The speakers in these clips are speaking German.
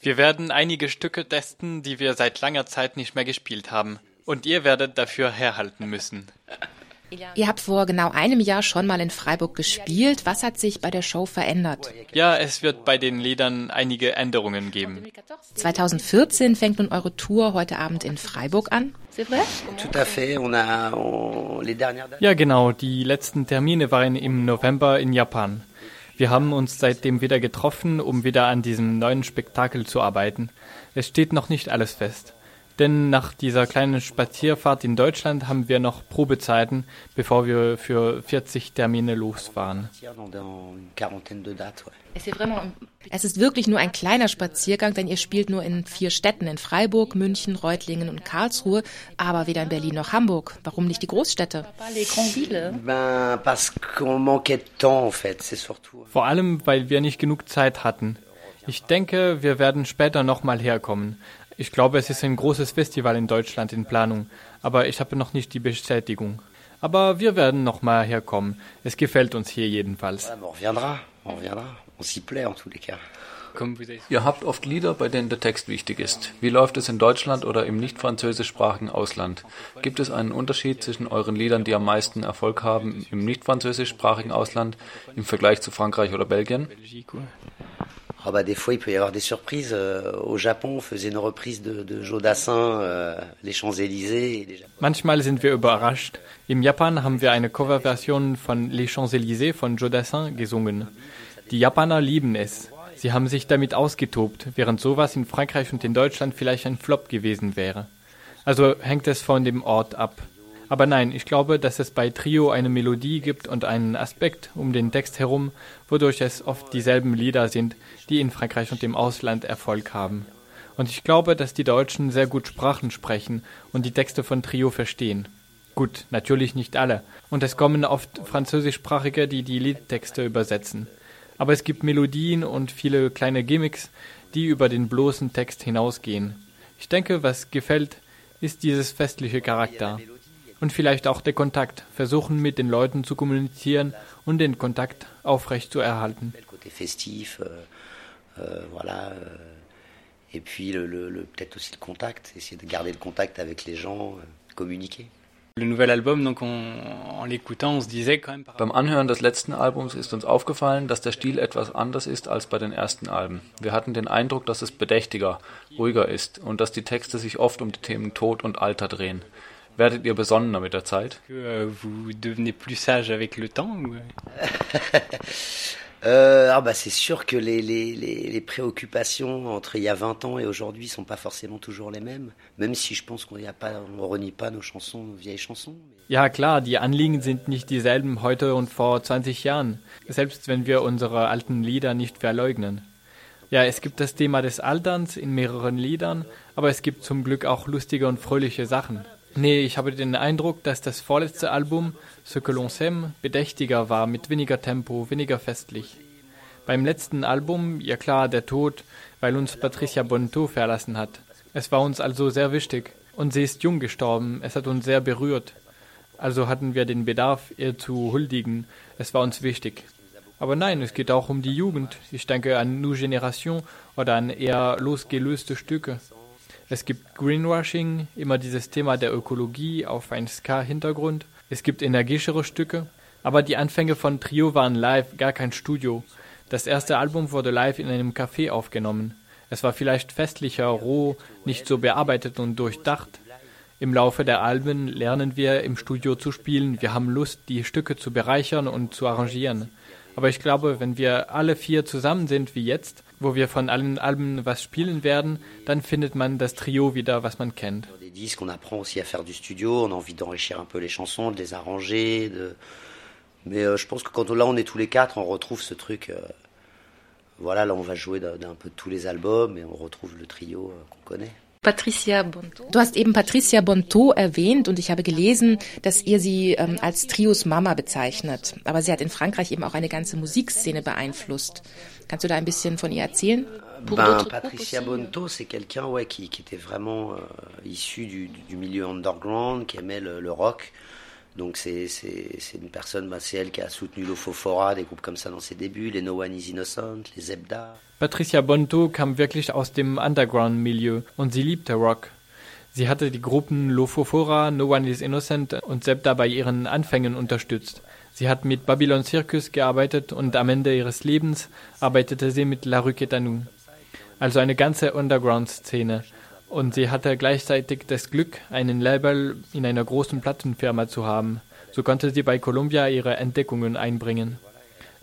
Wir werden einige Stücke testen, die wir seit langer Zeit nicht mehr gespielt haben. Und ihr werdet dafür herhalten müssen. Ihr habt vor genau einem Jahr schon mal in Freiburg gespielt. Was hat sich bei der Show verändert? Ja, es wird bei den Liedern einige Änderungen geben. 2014 fängt nun eure Tour heute Abend in Freiburg an. Ja, genau. Die letzten Termine waren im November in Japan. Wir haben uns seitdem wieder getroffen, um wieder an diesem neuen Spektakel zu arbeiten. Es steht noch nicht alles fest. Denn nach dieser kleinen Spazierfahrt in Deutschland haben wir noch Probezeiten, bevor wir für 40 Termine losfahren. Es ist wirklich nur ein kleiner Spaziergang, denn ihr spielt nur in vier Städten, in Freiburg, München, Reutlingen und Karlsruhe, aber weder in Berlin noch Hamburg. Warum nicht die Großstädte? Vor allem, weil wir nicht genug Zeit hatten. Ich denke, wir werden später nochmal herkommen. Ich glaube, es ist ein großes Festival in Deutschland in Planung, aber ich habe noch nicht die Bestätigung. Aber wir werden noch mal herkommen. Es gefällt uns hier jedenfalls. Ihr habt oft Lieder, bei denen der Text wichtig ist. Wie läuft es in Deutschland oder im nicht französischsprachigen Ausland? Gibt es einen Unterschied zwischen euren Liedern, die am meisten Erfolg haben im nicht französischsprachigen Ausland im Vergleich zu Frankreich oder Belgien? Ah bah des fois, il peut y avoir des surprises. Euh, au Japon, on faisait une reprise de, de Joe Dassin, euh, Les Champs-Élysées. Manchmal sind wir überrascht. Im Japan haben wir eine Coverversion von Les Champs-Élysées von Joe Dassin gesungen. Die Japaner lieben es. Sie haben sich damit ausgetobt, während sowas in Frankreich und in Deutschland vielleicht ein Flop gewesen wäre. Also hängt es von dem Ort ab. Aber nein, ich glaube, dass es bei Trio eine Melodie gibt und einen Aspekt um den Text herum, wodurch es oft dieselben Lieder sind, die in Frankreich und im Ausland Erfolg haben. Und ich glaube, dass die Deutschen sehr gut Sprachen sprechen und die Texte von Trio verstehen. Gut, natürlich nicht alle. Und es kommen oft Französischsprachige, die die Liedtexte übersetzen. Aber es gibt Melodien und viele kleine Gimmicks, die über den bloßen Text hinausgehen. Ich denke, was gefällt, ist dieses festliche Charakter und vielleicht auch der Kontakt, versuchen mit den Leuten zu kommunizieren und den Kontakt aufrecht zu erhalten. festif, voilà, et puis le, le, le peut-être aussi le contact, essayer de garder le contact avec les gens, communiquer. Beim Anhören des letzten Albums ist uns aufgefallen, dass der Stil etwas anders ist als bei den ersten Alben. Wir hatten den Eindruck, dass es bedächtiger, ruhiger ist und dass die Texte sich oft um die Themen Tod und Alter drehen. Werdet ihr besonnener mit der Zeit? Euh, vous devenez plus sage avec le temps euh, ah bah c'est sûr que les, les, les, les, préoccupations entre il y a 20 ans et aujourd'hui sont pas forcément toujours les mêmes, même si je pense qu'on ne renie pas nos chansons, nos vieilles chansons. Ja klar, die Anliegen sind nicht dieselben heute und vor 20 Jahren, selbst wenn wir unsere alten Lieder nicht verleugnen. Ja, es gibt das Thema des Alterns in mehreren Liedern, aber es gibt zum Glück auch lustige und fröhliche Sachen. Nee, ich habe den Eindruck, dass das vorletzte Album, Ce que l'on s'aime, bedächtiger war, mit weniger Tempo, weniger festlich. Beim letzten Album, ja klar, der Tod, weil uns Patricia Bonto verlassen hat. Es war uns also sehr wichtig. Und sie ist jung gestorben, es hat uns sehr berührt. Also hatten wir den Bedarf, ihr zu huldigen. Es war uns wichtig. Aber nein, es geht auch um die Jugend. Ich denke an New Generation oder an eher losgelöste Stücke. Es gibt Greenwashing, immer dieses Thema der Ökologie auf ein Ska-Hintergrund. Es gibt energischere Stücke. Aber die Anfänge von Trio waren live, gar kein Studio. Das erste Album wurde live in einem Café aufgenommen. Es war vielleicht festlicher, roh, nicht so bearbeitet und durchdacht. Im Laufe der Alben lernen wir im Studio zu spielen. Wir haben Lust, die Stücke zu bereichern und zu arrangieren. Aber ich glaube, wenn wir alle vier zusammen sind wie jetzt, wo wir von allen Alben was spielen werden, dann man Trio wieder, was man kennt. Des disques, on apprend aussi à faire du studio, on a envie d'enrichir un peu les chansons, de les arranger, de... mais euh, je pense que quand là on est tous les quatre, on retrouve ce truc. Euh, voilà, là on va jouer d'un peu tous les albums et on retrouve le trio euh, qu'on connaît. Patricia Bonto. Du hast eben Patricia Bonto erwähnt und ich habe gelesen, dass ihr sie ähm, als Trios Mama bezeichnet. Aber sie hat in Frankreich eben auch eine ganze Musikszene beeinflusst. Kannst du da ein bisschen von ihr erzählen? Ben, Patricia Bonto, c'est quelqu'un ouais, qui, qui, était vraiment euh, issu du, du, milieu underground, qui aimait le, le rock. Donc c'est une personne, bah, c'est elle qui a soutenu l'Ofofora, des groupes comme ça dans ses débuts, les No One Is Innocent, les Zebda. Patricia Bonto kam wirklich aus dem Underground-Milieu und sie liebte Rock. Sie hatte die Gruppen Lofofora, No One is Innocent und Septa bei ihren Anfängen unterstützt. Sie hat mit Babylon Circus gearbeitet und am Ende ihres Lebens arbeitete sie mit La Rue Quétanou. Also eine ganze Underground-Szene. Und sie hatte gleichzeitig das Glück, einen Label in einer großen Plattenfirma zu haben. So konnte sie bei Columbia ihre Entdeckungen einbringen.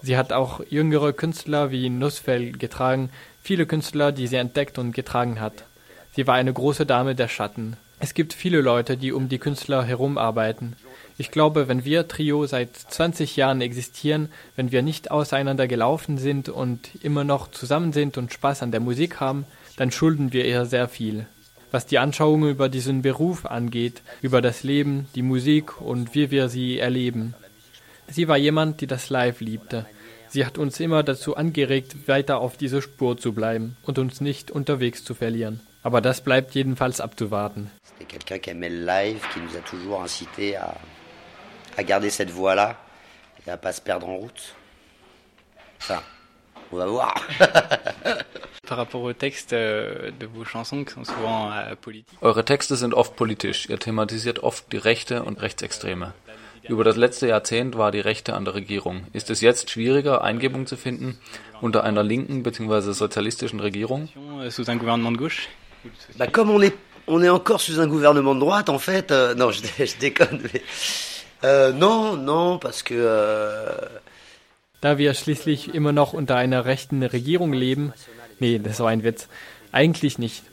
Sie hat auch jüngere Künstler wie Nussfell getragen, viele Künstler, die sie entdeckt und getragen hat. Sie war eine große Dame der Schatten. Es gibt viele Leute, die um die Künstler herum arbeiten. Ich glaube, wenn wir Trio seit 20 Jahren existieren, wenn wir nicht auseinander gelaufen sind und immer noch zusammen sind und Spaß an der Musik haben, dann schulden wir ihr sehr viel. Was die Anschauungen über diesen Beruf angeht, über das Leben, die Musik und wie wir sie erleben. Sie war jemand, die das Live liebte. Sie hat uns immer dazu angeregt, weiter auf dieser Spur zu bleiben und uns nicht unterwegs zu verlieren. Aber das bleibt jedenfalls abzuwarten. quelqu'un qui aimait le live, qui nous a toujours incité à, à garder cette voie-là et à pas se perdre en route. Enfin, on va voir. Par rapport aux textes de vos chansons qui sont souvent politiques. Eure Texte sind oft politisch. Ihr thematisiert oft die Rechte und Rechtsextreme. Über das letzte Jahrzehnt war die Rechte an der Regierung. Ist es jetzt schwieriger, Eingebung zu finden unter einer linken bzw. sozialistischen Regierung? Euh, sous un gouvernement de gauche bah, comme on est, on est encore sous un gouvernement de droite, en fait, euh, non, je, je déconne, mais, euh, non, non, parce que. Euh, da wir schließlich immer noch unter einer rechten Regierung leben, nee, das war ein Witz, eigentlich nicht.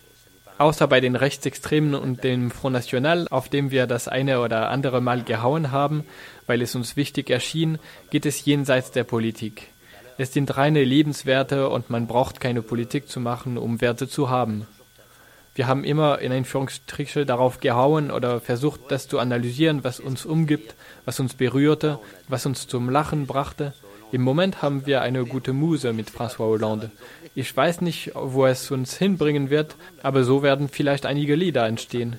Außer bei den Rechtsextremen und dem Front National, auf dem wir das eine oder andere Mal gehauen haben, weil es uns wichtig erschien, geht es jenseits der Politik. Es sind reine Lebenswerte und man braucht keine Politik zu machen, um Werte zu haben. Wir haben immer in Einführungsstriche darauf gehauen oder versucht, das zu analysieren, was uns umgibt, was uns berührte, was uns zum Lachen brachte. Im Moment haben wir eine gute Muse mit François Hollande. Ich weiß nicht, wo es uns hinbringen wird, aber so werden vielleicht einige Lieder entstehen.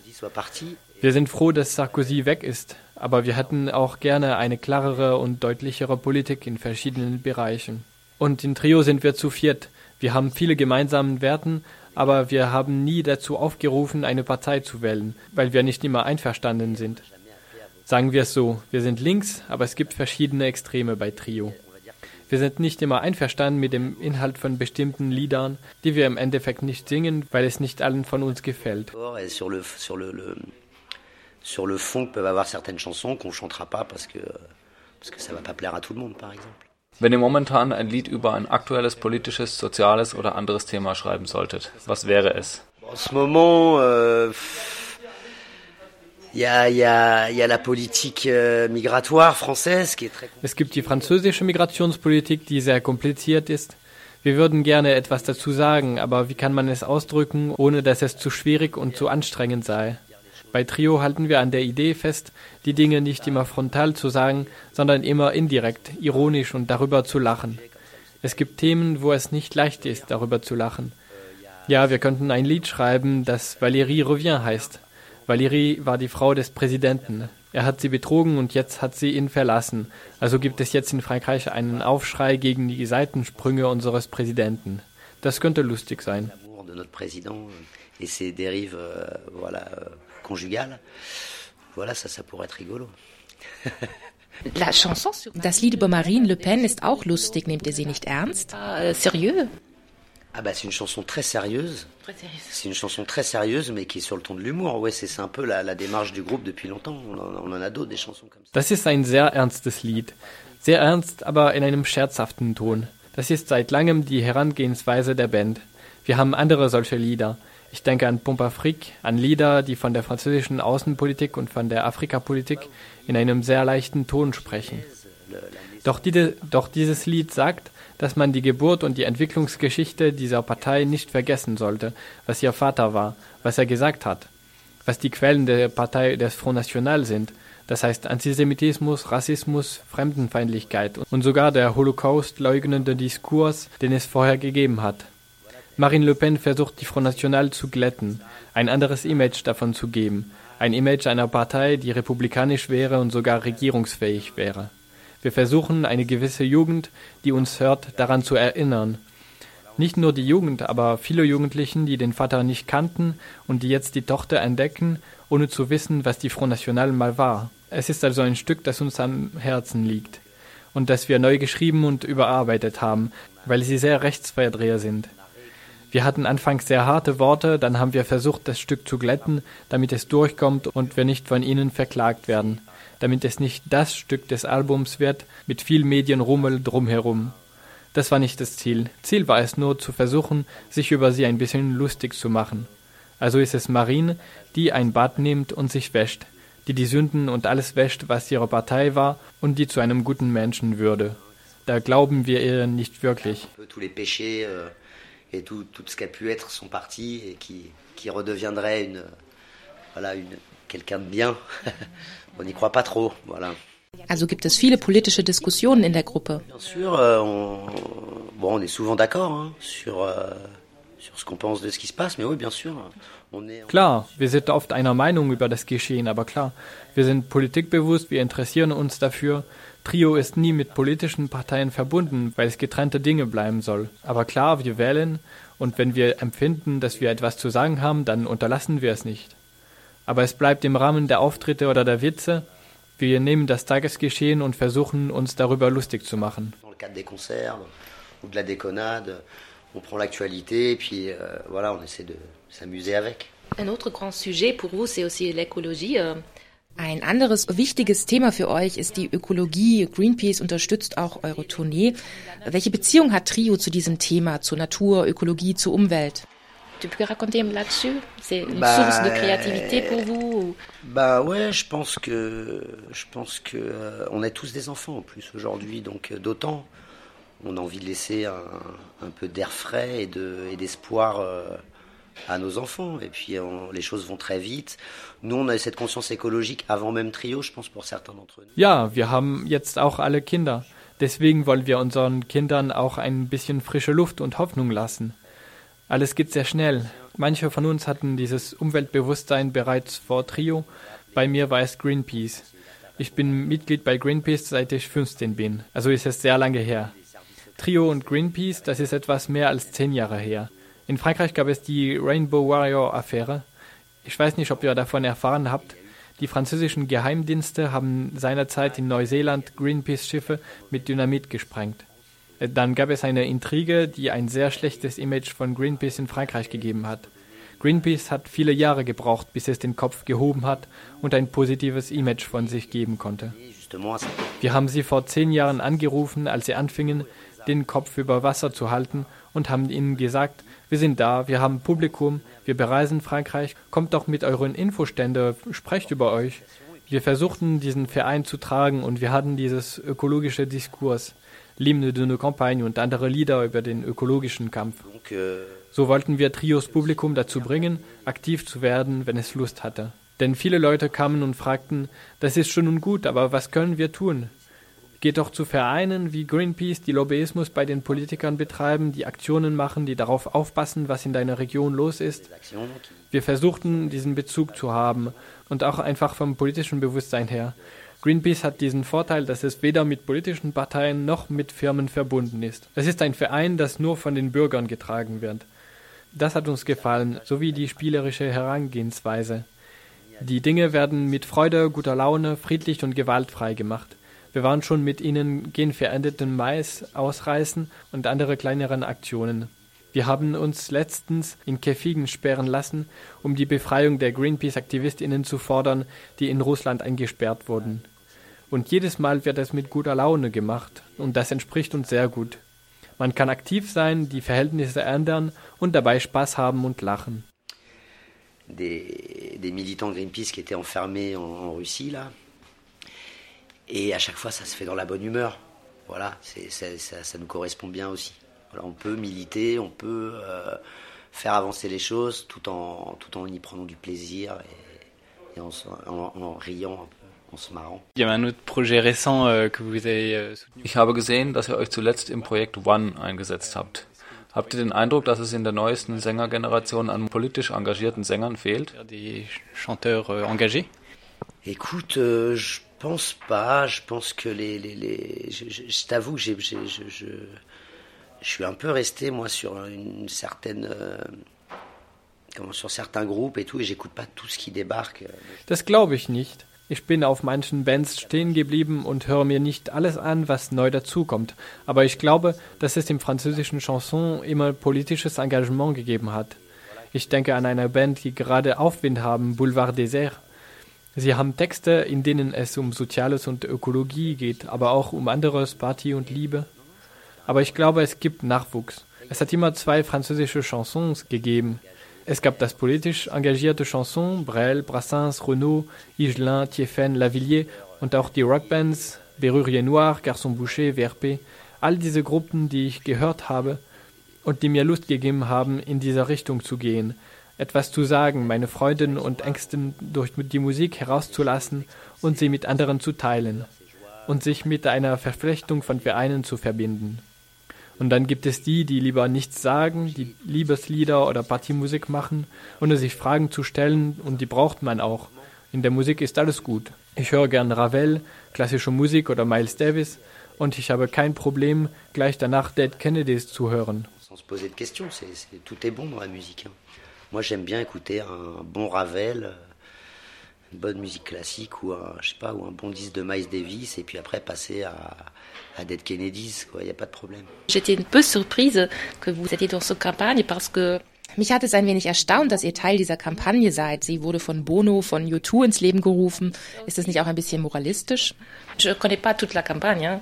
Wir sind froh, dass Sarkozy weg ist, aber wir hätten auch gerne eine klarere und deutlichere Politik in verschiedenen Bereichen. Und in Trio sind wir zu viert. Wir haben viele gemeinsame Werten, aber wir haben nie dazu aufgerufen, eine Partei zu wählen, weil wir nicht immer einverstanden sind. Sagen wir es so, wir sind links, aber es gibt verschiedene Extreme bei Trio. Wir sind nicht immer einverstanden mit dem Inhalt von bestimmten Liedern, die wir im Endeffekt nicht singen, weil es nicht allen von uns gefällt. Sur le, sur le, le, sur le fond peuvent avoir certaines chansons qu'on chantera pas parce que, parce que ça va pas plaire à tout le monde, par exemple. Wenn ihr momentan ein Lied über ein aktuelles politisches, soziales oder anderes Thema schreiben solltet, was wäre es? En ce moment, euh, Il y a, la politique euh, migratoire française qui est très Es gibt die französische Migrationspolitik, die sehr kompliziert ist. Wir würden gerne etwas dazu sagen, aber wie kann man es ausdrücken, ohne dass es zu schwierig und zu anstrengend sei? Bei Trio halten wir an der Idee fest, die Dinge nicht immer frontal zu sagen, sondern immer indirekt, ironisch und darüber zu lachen. Es gibt Themen, wo es nicht leicht ist, darüber zu lachen. Ja, wir könnten ein Lied schreiben, das Valérie Revient heißt. Valérie war die Frau des Präsidenten. Er hat sie betrogen und jetzt hat sie ihn verlassen. Also gibt es jetzt in Frankreich einen Aufschrei gegen die Seitensprünge unseres Präsidenten. Das könnte lustig sein. euh, euh. Das Lied über Marine Le Pen ist auch lustig, nehmt ihr sie nicht ernst? Uh, sérieux Ah bah c'est une chanson très sérieuse. C'est une chanson très sérieuse, mais qui est sur le ton de l'humour. Ouais, c'est un peu la, la, démarche du groupe depuis longtemps. On en, on en a d'autres, des chansons comme ça. Das ist ein sehr ernstes Lied. Sehr ernst, aber in einem scherzhaften Ton. Das ist seit langem die Herangehensweise der Band. Wir haben andere solche Lieder. Ich denke an Pompe Afrique, an Lieder, die von der französischen Außenpolitik und von der Afrikapolitik in einem sehr leichten Ton sprechen. Doch, die, doch dieses Lied sagt, dass man die Geburt und die Entwicklungsgeschichte dieser Partei nicht vergessen sollte, was ihr Vater war, was er gesagt hat, was die Quellen der Partei des Front National sind, das heißt Antisemitismus, Rassismus, Fremdenfeindlichkeit und sogar der Holocaust leugnende Diskurs, den es vorher gegeben hat. Marine Le Pen versucht die Front National zu glätten, ein anderes Image davon zu geben, ein Image einer Partei, die republikanisch wäre und sogar regierungsfähig wäre. Wir versuchen, eine gewisse Jugend, die uns hört, daran zu erinnern. Nicht nur die Jugend, aber viele Jugendlichen, die den Vater nicht kannten und die jetzt die Tochter entdecken, ohne zu wissen, was die Front National mal war. Es ist also ein Stück, das uns am Herzen liegt und das wir neu geschrieben und überarbeitet haben, weil sie sehr rechtsverdreher sind. Wir hatten anfangs sehr harte Worte, dann haben wir versucht, das Stück zu glätten, damit es durchkommt und wir nicht von ihnen verklagt werden, damit es nicht das Stück des Albums wird mit viel Medienrummel drumherum. Das war nicht das Ziel. Ziel war es nur zu versuchen, sich über sie ein bisschen lustig zu machen. Also ist es Marine, die ein Bad nimmt und sich wäscht, die die Sünden und alles wäscht, was ihre Partei war und die zu einem guten Menschen würde. Da glauben wir ihr nicht wirklich. Euh, tout, tout ce qu'a pu être son parti et qui, qui redeviendrait une, voilà, une, quelqu'un de bien. on n'y croit pas trop, voilà. Also gibt es viele politische Diskussionen in der Gruppe. Bien sûr, euh, on, bon, on est souvent d'accord hein, sur, euh, sur ce qu'on pense de ce qui se passe, mais oui, bien sûr. On est, klar, wir sind oft einer Meinung über das Geschehen, aber klar, wir sind politikbewusst, wir interessieren uns dafür. Trio ist nie mit politischen Parteien verbunden, weil es getrennte Dinge bleiben soll. Aber klar, wir wählen und wenn wir empfinden, dass wir etwas zu sagen haben, dann unterlassen wir es nicht. Aber es bleibt im Rahmen der Auftritte oder der Witze wir nehmen das Tagesgeschehen und versuchen, uns darüber lustig zu machen. euh, voilà, on essaie de s'amuser avec. Un autre grand sujet pour vous, c'est aussi l'écologie. Euh. Ein anderes wichtiges Thema für euch ist die Ökologie. Greenpeace unterstützt auch eure Tournee. Welche Beziehung hat Trio zu diesem Thema, zur Natur, Ökologie, zur Umwelt? Tu peux raconter là-dessus? C'est une bah, source de créativité pour vous ou... Bah ouais, je pense que je pense que euh, on est tous des enfants en plus aujourd'hui, donc euh, d'autant on a envie de laisser un, un peu d'air frais et de et d'espoir euh, à nos enfants. Et puis on, les choses vont très vite. Nous, on a cette conscience écologique avant même Trio, je pense pour certains d'entre nous. Ja, wir haben jetzt auch alle Kinder. Deswegen wollen wir unseren Kindern auch ein bisschen frische Luft und Hoffnung lassen. Alles geht sehr schnell. Manche von uns hatten dieses Umweltbewusstsein bereits vor Trio. Bei mir war es Greenpeace. Ich bin Mitglied bei Greenpeace seit ich 15 bin. Also ist es sehr lange her. Trio und Greenpeace, das ist etwas mehr als zehn Jahre her. In Frankreich gab es die Rainbow Warrior Affäre. Ich weiß nicht, ob ihr davon erfahren habt. Die französischen Geheimdienste haben seinerzeit in Neuseeland Greenpeace-Schiffe mit Dynamit gesprengt. Dann gab es eine Intrige, die ein sehr schlechtes Image von Greenpeace in Frankreich gegeben hat. Greenpeace hat viele Jahre gebraucht, bis es den Kopf gehoben hat und ein positives Image von sich geben konnte. Wir haben sie vor zehn Jahren angerufen, als sie anfingen, den Kopf über Wasser zu halten und haben ihnen gesagt, wir sind da, wir haben Publikum, wir bereisen Frankreich, kommt doch mit euren Infostände, sprecht über euch. Wir versuchten diesen Verein zu tragen und wir hatten dieses ökologische Diskurs. L'hymne de nos campagnes und andere Lieder über den ökologischen Kampf. So wollten wir Trios Publikum dazu bringen, aktiv zu werden, wenn es Lust hatte. Denn viele Leute kamen und fragten, das ist schon und gut, aber was können wir tun? Geht doch zu Vereinen wie Greenpeace, die Lobbyismus bei den Politikern betreiben, die Aktionen machen, die darauf aufpassen, was in deiner Region los ist. Wir versuchten, diesen Bezug zu haben und auch einfach vom politischen Bewusstsein her. Greenpeace hat diesen Vorteil, dass es weder mit politischen Parteien noch mit Firmen verbunden ist. Es ist ein Verein, das nur von den Bürgern getragen wird. Das hat uns gefallen, sowie die spielerische Herangehensweise. Die Dinge werden mit Freude, guter Laune, friedlich und gewaltfrei gemacht. Wir waren schon mit ihnen genverendeten Mais ausreißen und andere kleineren Aktionen. Wir haben uns letztens in Käfigen sperren lassen, um die Befreiung der Greenpeace-AktivistInnen zu fordern, die in Russland eingesperrt wurden. Und jedes Mal wird es mit guter Laune gemacht und das entspricht uns sehr gut. Man kann aktiv sein, die Verhältnisse ändern und dabei Spaß haben und lachen. Des, des militants Greenpeace qui étaient enfermés en, en Russie là. Et à chaque fois, ça se fait dans la bonne humeur. Voilà, ça, ça, ça, nous correspond bien aussi. Voilà, on peut militer, on peut euh, faire avancer les choses tout en, tout en y prenant du plaisir et, et en, en, en riant un peu. Euh, euh, ich habe gesehen, dass ihr euch zuletzt im Projekt One eingesetzt habt. Habt ihr den Eindruck, dass es in der neuesten Sängergeneration an politisch engagierten Sängern fehlt? Euh, engagés? Écoute, euh, je pense pas. Je pense que les, les, les je, je, je t'avoue, j'ai, je, je, je suis un peu resté, moi, sur une certaine. Euh, sur certains groupes et tout, et j'écoute pas tout ce qui débarque. Das glaube ich nicht. Ich bin auf manchen Bands stehen geblieben und höre mir nicht alles an, was neu dazukommt. Aber ich glaube, dass es im französischen Chanson immer politisches Engagement gegeben hat. Ich denke an eine Band, die gerade Aufwind haben, Boulevard Désert. Sie haben Texte, in denen es um Soziales und Ökologie geht, aber auch um anderes, Party und Liebe. Aber ich glaube, es gibt Nachwuchs. Es hat immer zwei französische Chansons gegeben. Es gab das politisch engagierte Chanson, Brel, Brassens, Renaud, Higelin, Thieffen, Lavillier und auch die Rockbands Berrurier Noir, Garçon Boucher, VRP. All diese Gruppen, die ich gehört habe und die mir Lust gegeben haben, in dieser Richtung zu gehen, etwas zu sagen, meine Freuden und Ängsten durch die Musik herauszulassen und sie mit anderen zu teilen und sich mit einer Verflechtung von Vereinen zu verbinden. Und dann gibt es die, die lieber nichts sagen, die Liebeslieder oder Partymusik machen, ohne sich Fragen zu stellen, und die braucht man auch. In der Musik ist alles gut. Ich höre gern Ravel, klassische Musik oder Miles Davis, und ich habe kein Problem, gleich danach Dead Kennedys zu hören. Moi j'aime bien écouter un bon Ravel, une bonne musique classique ou un, je sais pas, ou un bon disque de Miles Davis, et puis après passer à à Dead Kennedys, il n'y a pas de problème. J'étais un peu surprise que vous étiez dans cette campagne parce que mich hat es ein wenig erstaunt, dass ihr Teil dieser Kampagne seid. Sie wurde von Bono, von U2 ins Leben gerufen. Ist das nicht auch ein bisschen moralistisch? Je connais pas toute la campagne,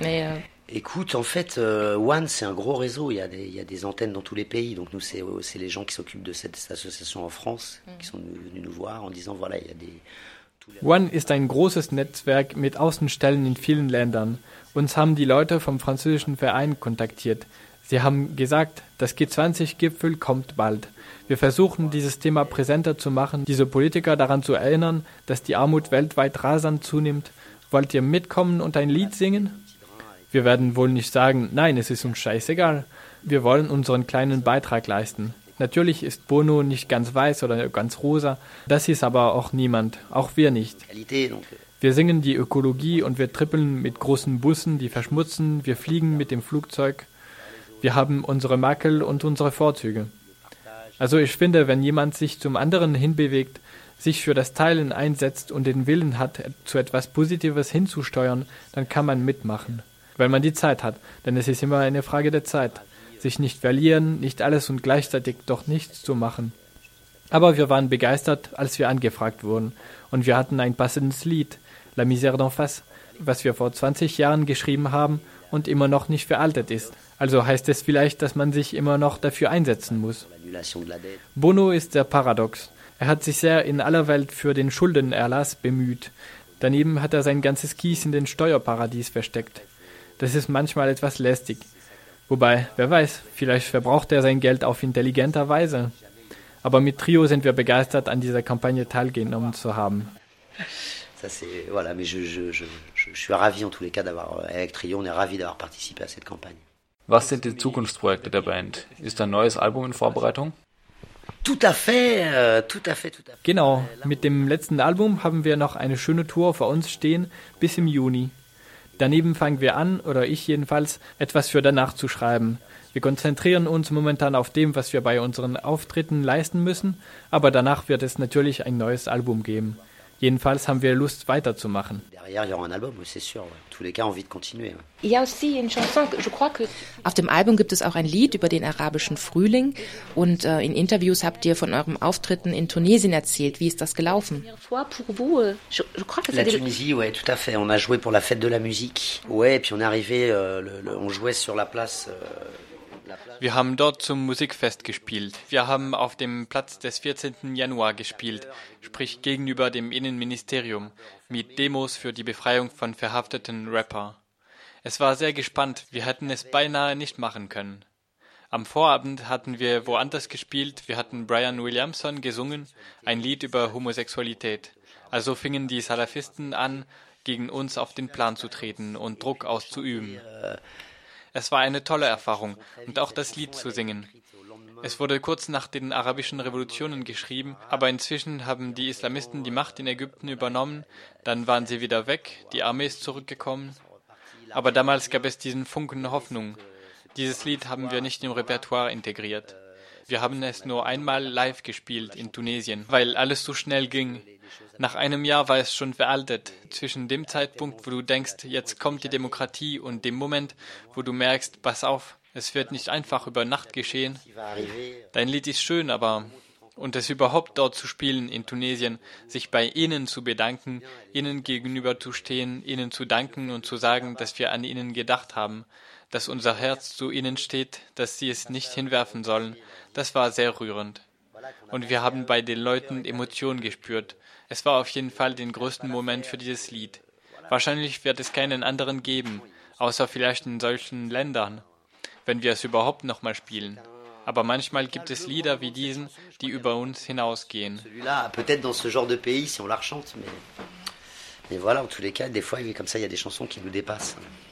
mais... Écoute, en fait, euh, One, c'est un gros réseau. Il y, a des, il y, a des, antennes dans tous les pays. Donc nous, c'est les gens qui s'occupent de cette, cette, association en France mm. qui sont venus nous voir en disant, voilà, il y a des... One ist ein großes Netzwerk mit Außenstellen in vielen Ländern. Uns haben die Leute vom französischen Verein kontaktiert. Sie haben gesagt, das G20-Gipfel kommt bald. Wir versuchen, dieses Thema präsenter zu machen, diese Politiker daran zu erinnern, dass die Armut weltweit rasant zunimmt. Wollt ihr mitkommen und ein Lied singen? Wir werden wohl nicht sagen, nein, es ist uns scheißegal. Wir wollen unseren kleinen Beitrag leisten. Natürlich ist Bono nicht ganz weiß oder ganz rosa, das ist aber auch niemand, auch wir nicht. Wir singen die Ökologie und wir trippeln mit großen Bussen, die verschmutzen, wir fliegen mit dem Flugzeug. Wir haben unsere Makel und unsere Vorzüge. Also ich finde, wenn jemand sich zum anderen hinbewegt, sich für das Teilen einsetzt und den Willen hat, zu etwas Positives hinzusteuern, dann kann man mitmachen. Weil man die Zeit hat, denn es ist immer eine Frage der Zeit. Sich nicht verlieren, nicht alles und gleichzeitig doch nichts zu machen. Aber wir waren begeistert, als wir angefragt wurden, und wir hatten ein passendes Lied, La Misère d'en face, was wir vor 20 Jahren geschrieben haben und immer noch nicht veraltet ist. Also heißt es vielleicht, dass man sich immer noch dafür einsetzen muss. Bono ist sehr paradox. Er hat sich sehr in aller Welt für den Schuldenerlass bemüht. Daneben hat er sein ganzes Kies in den Steuerparadies versteckt. Das ist manchmal etwas lästig. Wobei, wer weiß, vielleicht verbraucht er sein Geld auf intelligenter Weise. Aber mit Trio sind wir begeistert, an dieser Kampagne teilgenommen zu haben. Ça c'est voilà, mais je, je, je, je, suis ravi en tous les cas d'avoir euh, avec Trio, on est ravi d'avoir participé à cette campagne. Was sind die Zukunftsprojekte der Band? Ist ein neues Album in Vorbereitung? Tout à fait, euh, tout à fait, tout à fait. Genau, mit dem letzten Album haben wir noch eine schöne Tour vor uns stehen bis im Juni. Daneben fangen wir an, oder ich jedenfalls, etwas für danach zu schreiben. Wir konzentrieren uns momentan auf dem, was wir bei unseren Auftritten leisten müssen, aber danach wird es natürlich ein neues Album geben. Jedenfalls haben wir Lust weiterzumachen. Auf dem Album gibt es auch ein Lied über den arabischen Frühling und äh, in Interviews habt ihr von eurem Auftritten in Tunesien erzählt. Wie ist das gelaufen? Euh, la Tunisie, ouais, tout à fait. On a joué pour la fête de la musique. Ouais, et puis on est arrivé, euh, le, le, on jouait sur la place. Euh, wir haben dort zum Musikfest gespielt. Wir haben auf dem Platz des 14. Januar gespielt, sprich gegenüber dem Innenministerium, mit Demos für die Befreiung von verhafteten Rapper. Es war sehr gespannt, wir hätten es beinahe nicht machen können. Am Vorabend hatten wir woanders gespielt, wir hatten Brian Williamson gesungen, ein Lied über Homosexualität. Also fingen die Salafisten an, gegen uns auf den Plan zu treten und Druck auszuüben. Es war eine tolle Erfahrung und auch das Lied zu singen. Es wurde kurz nach den arabischen Revolutionen geschrieben, aber inzwischen haben die Islamisten die Macht in Ägypten übernommen, dann waren sie wieder weg, die Armee ist zurückgekommen. Aber damals gab es diesen Funken Hoffnung. Dieses Lied haben wir nicht im Repertoire integriert. Wir haben es nur einmal live gespielt in Tunesien, weil alles so schnell ging. Nach einem Jahr war es schon veraltet. Zwischen dem Zeitpunkt, wo du denkst, jetzt kommt die Demokratie, und dem Moment, wo du merkst, pass auf, es wird nicht einfach über Nacht geschehen. Dein Lied ist schön, aber und es überhaupt dort zu spielen in Tunesien, sich bei ihnen zu bedanken, ihnen gegenüber zu stehen, ihnen zu danken und zu sagen, dass wir an ihnen gedacht haben, dass unser Herz zu ihnen steht, dass sie es nicht hinwerfen sollen, das war sehr rührend. Und wir haben bei den Leuten Emotionen gespürt. Es war auf jeden Fall den größten Moment für dieses Lied. Wahrscheinlich wird es keinen anderen geben, außer vielleicht in solchen Ländern, wenn wir es überhaupt nochmal spielen. Aber manchmal gibt es Lieder wie diesen, die über uns hinausgehen. Peut-être dans ce genre de pays si on la rechante, mais, mais voilà, en tous les cas, des fois, comme ça, il y a des chansons qui nous dépassent.